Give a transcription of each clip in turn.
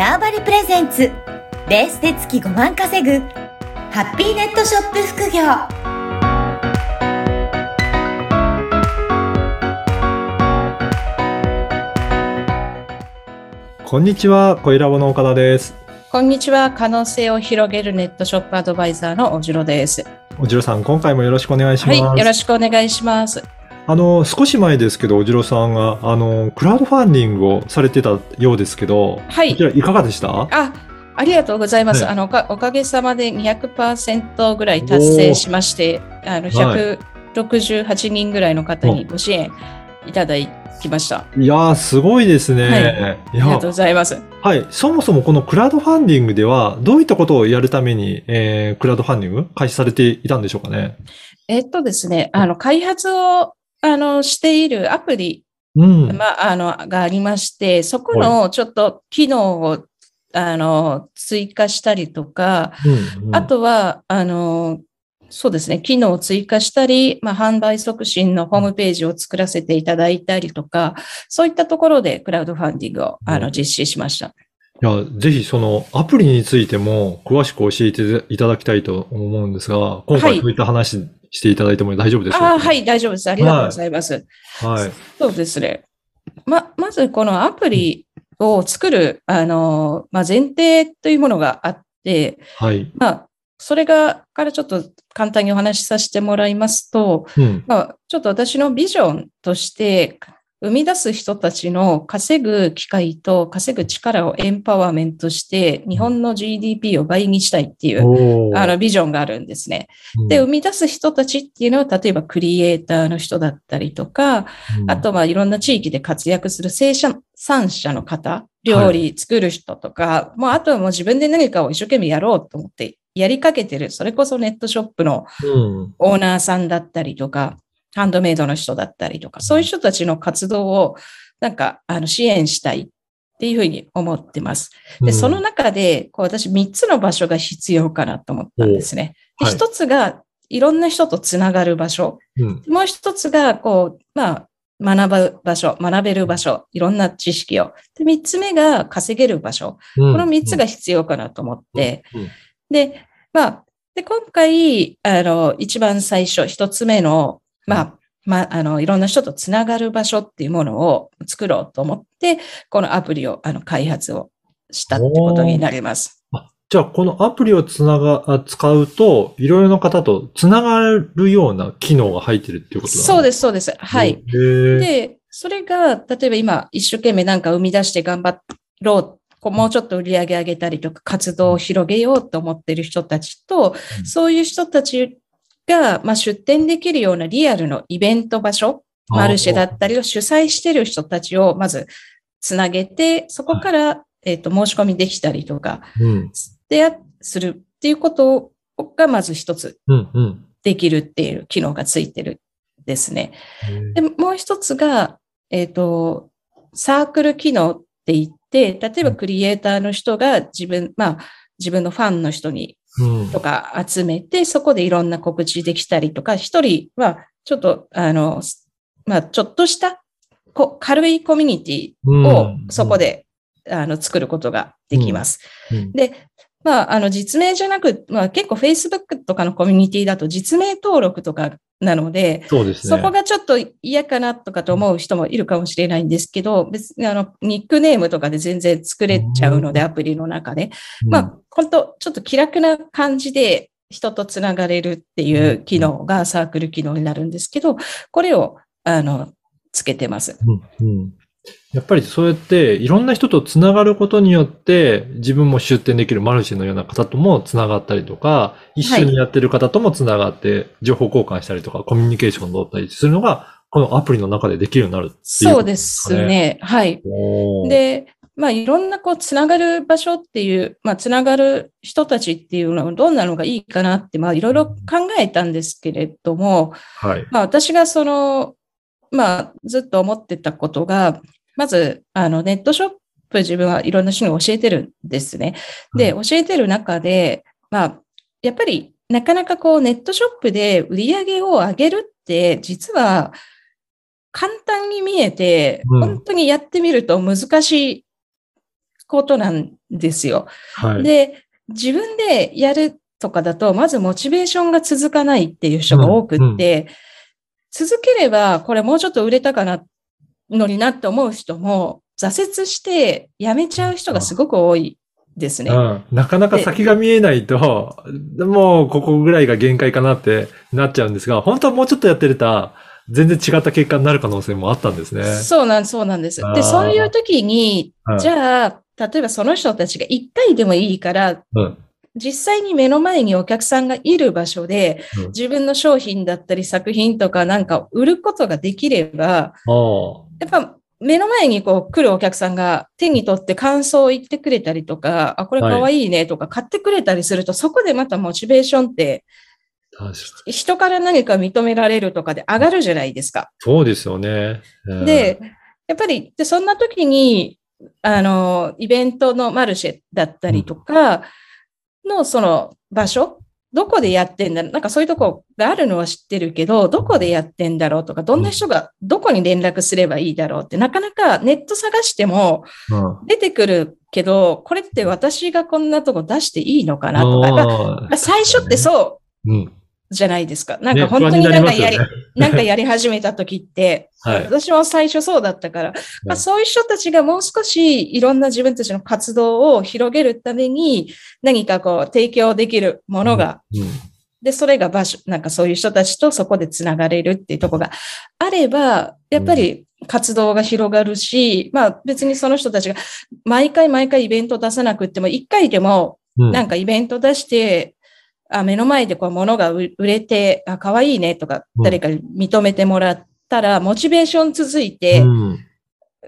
ターバリプレゼンツレースで月5万稼ぐハッピーネットショップ副業こんにちは、小ラボの岡田です。こんにちは。可能性を広げるネットショップアドバイザーのおじろです。おじろさん、今回もよろしくお願いします。はい。よろしくお願いします。あの、少し前ですけど、おじろさんが、あの、クラウドファンディングをされてたようですけど、はいこちらいかがでした？あ、ありがとうございます。はいあのおか、おかげさまで200%ぐらい達成しまして、あの、は168人ぐらいの方にご支援いただきました。いやー、すごいですね。はいいありがやとうございます。はい。そもそもこのクラウドファンディングでは、どういったことをやるために、えー、クラウドファンディング開始されていたんでしょうかね？えっとですね、あの、開発を、あの、しているアプリうん。まあ、あの、がありまして、そこのちょっと機能を、あの、追加したりとか、うんうんあとは、あの、そうですね、機能を追加したり、まあ、販売促進のホームページを作らせていただいたりとか、そういったところでクラウドファンディングを、あの、うん実施しました。いや、ぜひそのアプリについても詳しく教えていただきたいと思うんですが、今はい回そういった話していただいても大丈夫でしょうか、はい、大丈夫です。ありがとうございます。はい。そうですね。ま、まずこのアプリを作る、あの、まあ、前提というものがあって、はい。まあ、それが、からちょっと簡単にお話しさせてもらいますと、うん。まあ、ちょっと私のビジョンとして、生み出す人たちの稼ぐ機会と稼ぐ力をエンパワーメントして、日本の GDP を倍にしたいっていう、あの、ビジョンがあるんですね。うんで、生み出す人たちっていうのは、例えばクリエイターの人だったりとか、うんあとはいろんな地域で活躍する生産者の方、料理作る人とか、もうあとはもう自分で何かを一生懸命やろうと思ってやりかけてる、それこそネットショップのうん。オーナーさんだったりとか、ハンドメイドの人だったりとか、そういう人たちの活動をなんかあの支援したいっていうふうに思ってます。で、その中で、こう私3つの場所が必要かなと思ったんですね。で、おはい1つがいろんな人とつながる場所。うん。もう一つが、こう、まあ、学ぶ場所、学べる場所、いろんな知識を。で、三つ目が稼げる場所。ここの三つが必要かなと思って。で、まあ、で、今回、あの、一番最初、一つ目の、まあ、まあ、あの、いろんな人とつながる場所っていうものを作ろうと思って、このアプリを、あの、開発をしたってことになります。あじゃあ、このアプリをつなが、あ使うと、いろいろな方とつながるような機能が入ってるっていうことなんそうですす、そうです。はい。で、それが、例えば今、一生懸命なんか生み出して頑張ろう。こうもうちょっと売り上げ上げたりとか、活動を広げようと思ってる人たちと、うんそういう人たちが、まあ、出展できるようなリアルのイベント場所、マルシェだったりを主催してる人たちをまずつなげて、そこから、えっ、と、申し込みできたりとか、うん。で、するっていうことがまず一つ。できるっていう機能がついてるですね。で、もう一つが、えっ、と、サークル機能って言って、例えばクリエイターの人が自分、まあ、自分のファンの人にうん。とか集めて、そこでいろんな告知できたりとか、一人はちょっと、あの、まあ、ちょっとしたこ軽いコミュニティをそこで、あの作ることができます。うん、で、まあ、あの、実名じゃなく、まあ、結構 Facebook とかのコミュニティだと実名登録とかなので、そうですね。そこがちょっと嫌かなとかと思う人もいるかもしれないんですけど、別にあの、ニックネームとかで全然作れちゃうので、うんアプリの中で。うん、まあ、本当ちょっと気楽な感じで人とつながれるっていう機能がサークル機能になるんですけど、これを、あの、つけてます。うんうんやっぱりそうやっていろんな人とつながることによって自分も出展できるマルシェのような方ともつながったりとか、一緒にやってる方ともつながって情報交換したりとかコミュニケーションを取ったりするのがこのアプリの中でできるようになるっていうそうですね。はい。で、まあ、いろんなこう、つながる場所っていう、まあ、つながる人たちっていうのはどんなのがいいかなって、まあ、いろいろ考えたんですけれども、はい。まあ、私がその、まあ、ずっと思ってたことが、まず、あの、ネットショップ自分はいろんな人に教えてるんですね。で、教えてる中で、まあ、やっぱり、なかなかこう、ネットショップで売り上げを上げるって、実は、簡単に見えて、うん本当にやってみると難しいことなんですよ。はい。で、自分でやるとかだと、まずモチベーションが続かないっていう人が多くって、続ければ、これもうちょっと売れたかな、のになって思う人も、挫折して辞めちゃう人がすごく多いですね。うん、なかなか先が見えないと、もうここぐらいが限界かなってなっちゃうんですが、本当はもうちょっとやってると、全然違った結果になる可能性もあったんですね。そうなん、そうなんですで、そういう時にうん、じゃあ、例えばその人たちが一回でもいいから、うん。実際に目の前にお客さんがいる場所でうん、自分の商品だったり作品とかなんか売ることができれば、おやっぱ目の前にこう来るお客さんが手に取って感想を言ってくれたりとか、あ、これかわいいねとか買ってくれたりすると、そこでまたモチベーションって。人から何か認められるとかで上がるじゃないですか。そうですよね。うん、で、やっぱり、で、そんな時に、あの、イベントのマルシェだったりとかのその場所、どこでやってんだなんかそういうとこがあるのは知ってるけど、どこでやってんだろうとか、どんな人がどこに連絡すればいいだろうって、なかなかネット探してもうん、出てくるけど、これって私がこんなとこ出していいのかなとか、最初ってそうーうん。じゃないですか。なんねか本当になんかやり、なんかやり始めた時って、はい。私も最初そうだったから、まあ、そういう人たちがもう少しいろんな自分たちの活動を広げるために何かこう提供できるものが、うん、で、それが場所、なんかそういう人たちとそこでつながれるっていうところがあれば、やっぱり活動が広がるし、まあ別にその人たちが毎回毎回イベント出さなくっても、一回でもうん。なんかイベント出して、あ目の前でこう物が売売れて、あ、可愛いねとかうん誰かに認めてもらったら、モチベーション続いて、うん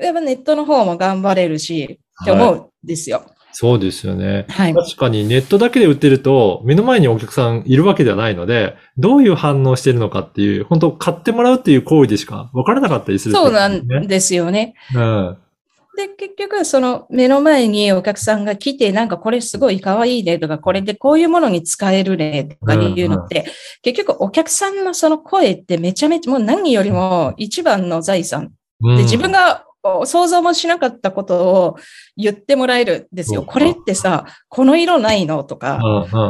やっぱネットの方も頑張れるし、って思うんですよ。そうですよね。はい。確かにネットだけで売ってると、目の前にお客さんいるわけではないので、どういう反応してるのかっていう、本当買ってもらうっていう行為でしか分からなかったりする、そうなんね。ですよね。うん。で、結局、その目の前にお客さんが来て、なんかこれすごい可愛いねとか、これでこういうものに使えるねとかいうのって、結局お客さんのその声ってめちゃめちゃ、もう何よりも一番の財産。うん。で、自分がお想像もしなかったことを言ってもらえるんですよ。うんこれってさ、この色ないのとか、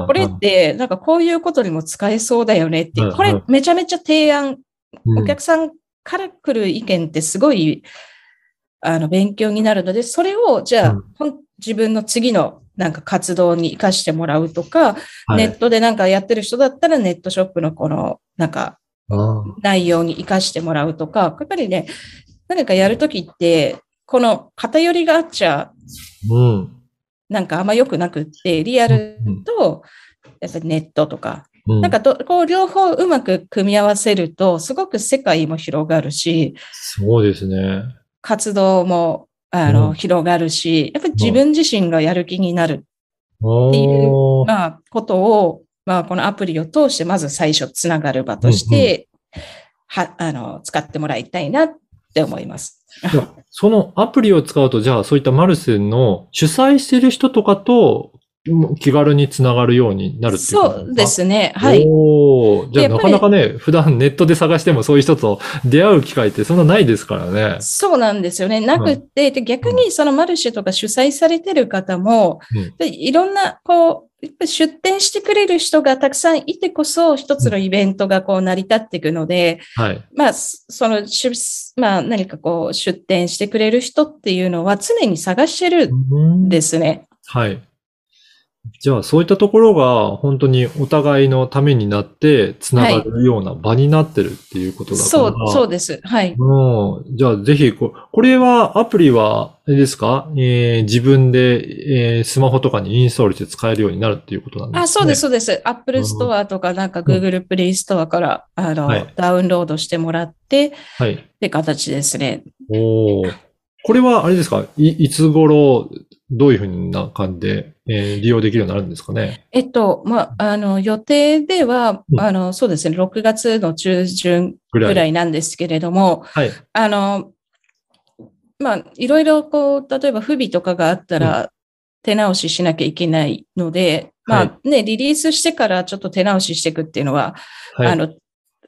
これってなんかこういうことにも使えそうだよねってこれめちゃめちゃ提案うん。お客さんから来る意見ってすごい、あの、勉強になるので、それを、じゃあ、うん。自分の次のなんか活動に活かしてもらうとか、はい。ネットでなんかやってる人だったらネットショップのこの、なんかあ内容に活かしてもらうとか、やっぱりね、何かやるときって、この偏りがあっちゃ、ーうん。なんかあんま良くなくって、リアルと、やっぱりネットとか、うん。なんかどこう両方うまく組み合わせると、すごく世界も広がるし、そうですね。活動もあの、うん。広がるし、やっぱり自分自身がやる気になる、おー。まあ、ことを、まあ、このアプリを通して、まず最初つながる場として、は、あの、使ってもらいたいなって思います。そのアプリを使うと、じゃあそういったマルセンの主催してる人とかとうん気軽につながるようになるっていうことそうですね。はい。おーじゃあなかなかね、普段ネットで探してもそういう人と出会う機会ってそんなないですからね。そうなんですよね。なくって、で逆にそのマルシェとか主催されてる方も、うんでいろんな、こう、やっぱり出店してくれる人がたくさんいてこそ、一つのイベントがこう成り立っていくので、はい。まあ、そその、しまあ、何かこう、出店してくれる人っていうのは常に探してるんですね。はい。じゃあそういったところが本当にお互いのためになってつながるような場になってるっていうことだから。そう、そうです。はい。うん。じゃあぜひこ、これはアプリは、あれですか？えー自分で、えースマホとかにインストールして使えるようになるっていうことなんですね。あ、そうです、そうです。Apple Store とかなんか Google Play Store から、あの、はいダウンロードしてもらって、はい。って形ですね。おーこれはあれですか？いいつ頃、どういうふうな感じで、えー利用できるようになるんですかね？えっと、まあ、あの、予定では、うんあの、そうですね、6月の中旬ぐらい。なんですけれども、はい。あの、まあ、いろいろこう、例えば不備とかがあったら、手直ししなきゃいけないので、まはあね、リリースしてからちょっと手直ししていくっていうのは、はい。あの、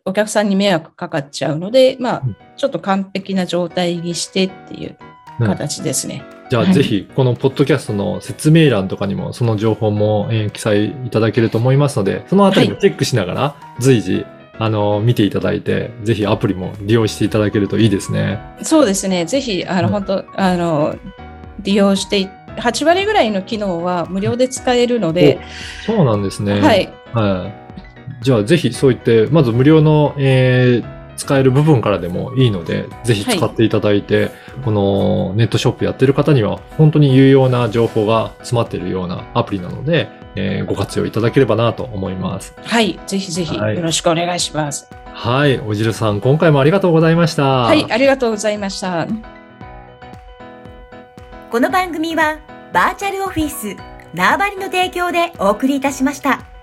お客さんに迷惑かかっちゃうので、まあうん、ちょっと完璧な状態にしてっていう形ですね。じゃあ、はいぜひ、このポッドキャストの説明欄とかにも、その情報も、えー記載いただけると思いますので、そのあたりもチェックしながら、随時、あの、見ていただいて、ぜひアプリも利用していただけるといいですね。そうですね。ぜひ、あの、うん本当あの、利用してい、8割ぐらいの機能は無料で使えるので、そうなんですね。はい。はい。じゃあ、ぜひそう言って、まず無料の、えー使える部分からでもいいので、ぜひ使っていただいて、このネットショップやってる方には、本当に有用な情報が詰まっているようなアプリなので、えーご活用いただければなと思います。はい。ぜひぜひ、はいよろしくお願いします。はい。おじるさん、今回もありがとうございました。はい。ありがとうございました。この番組はバーチャルオフィス縄張りの提供でお送りいたしました。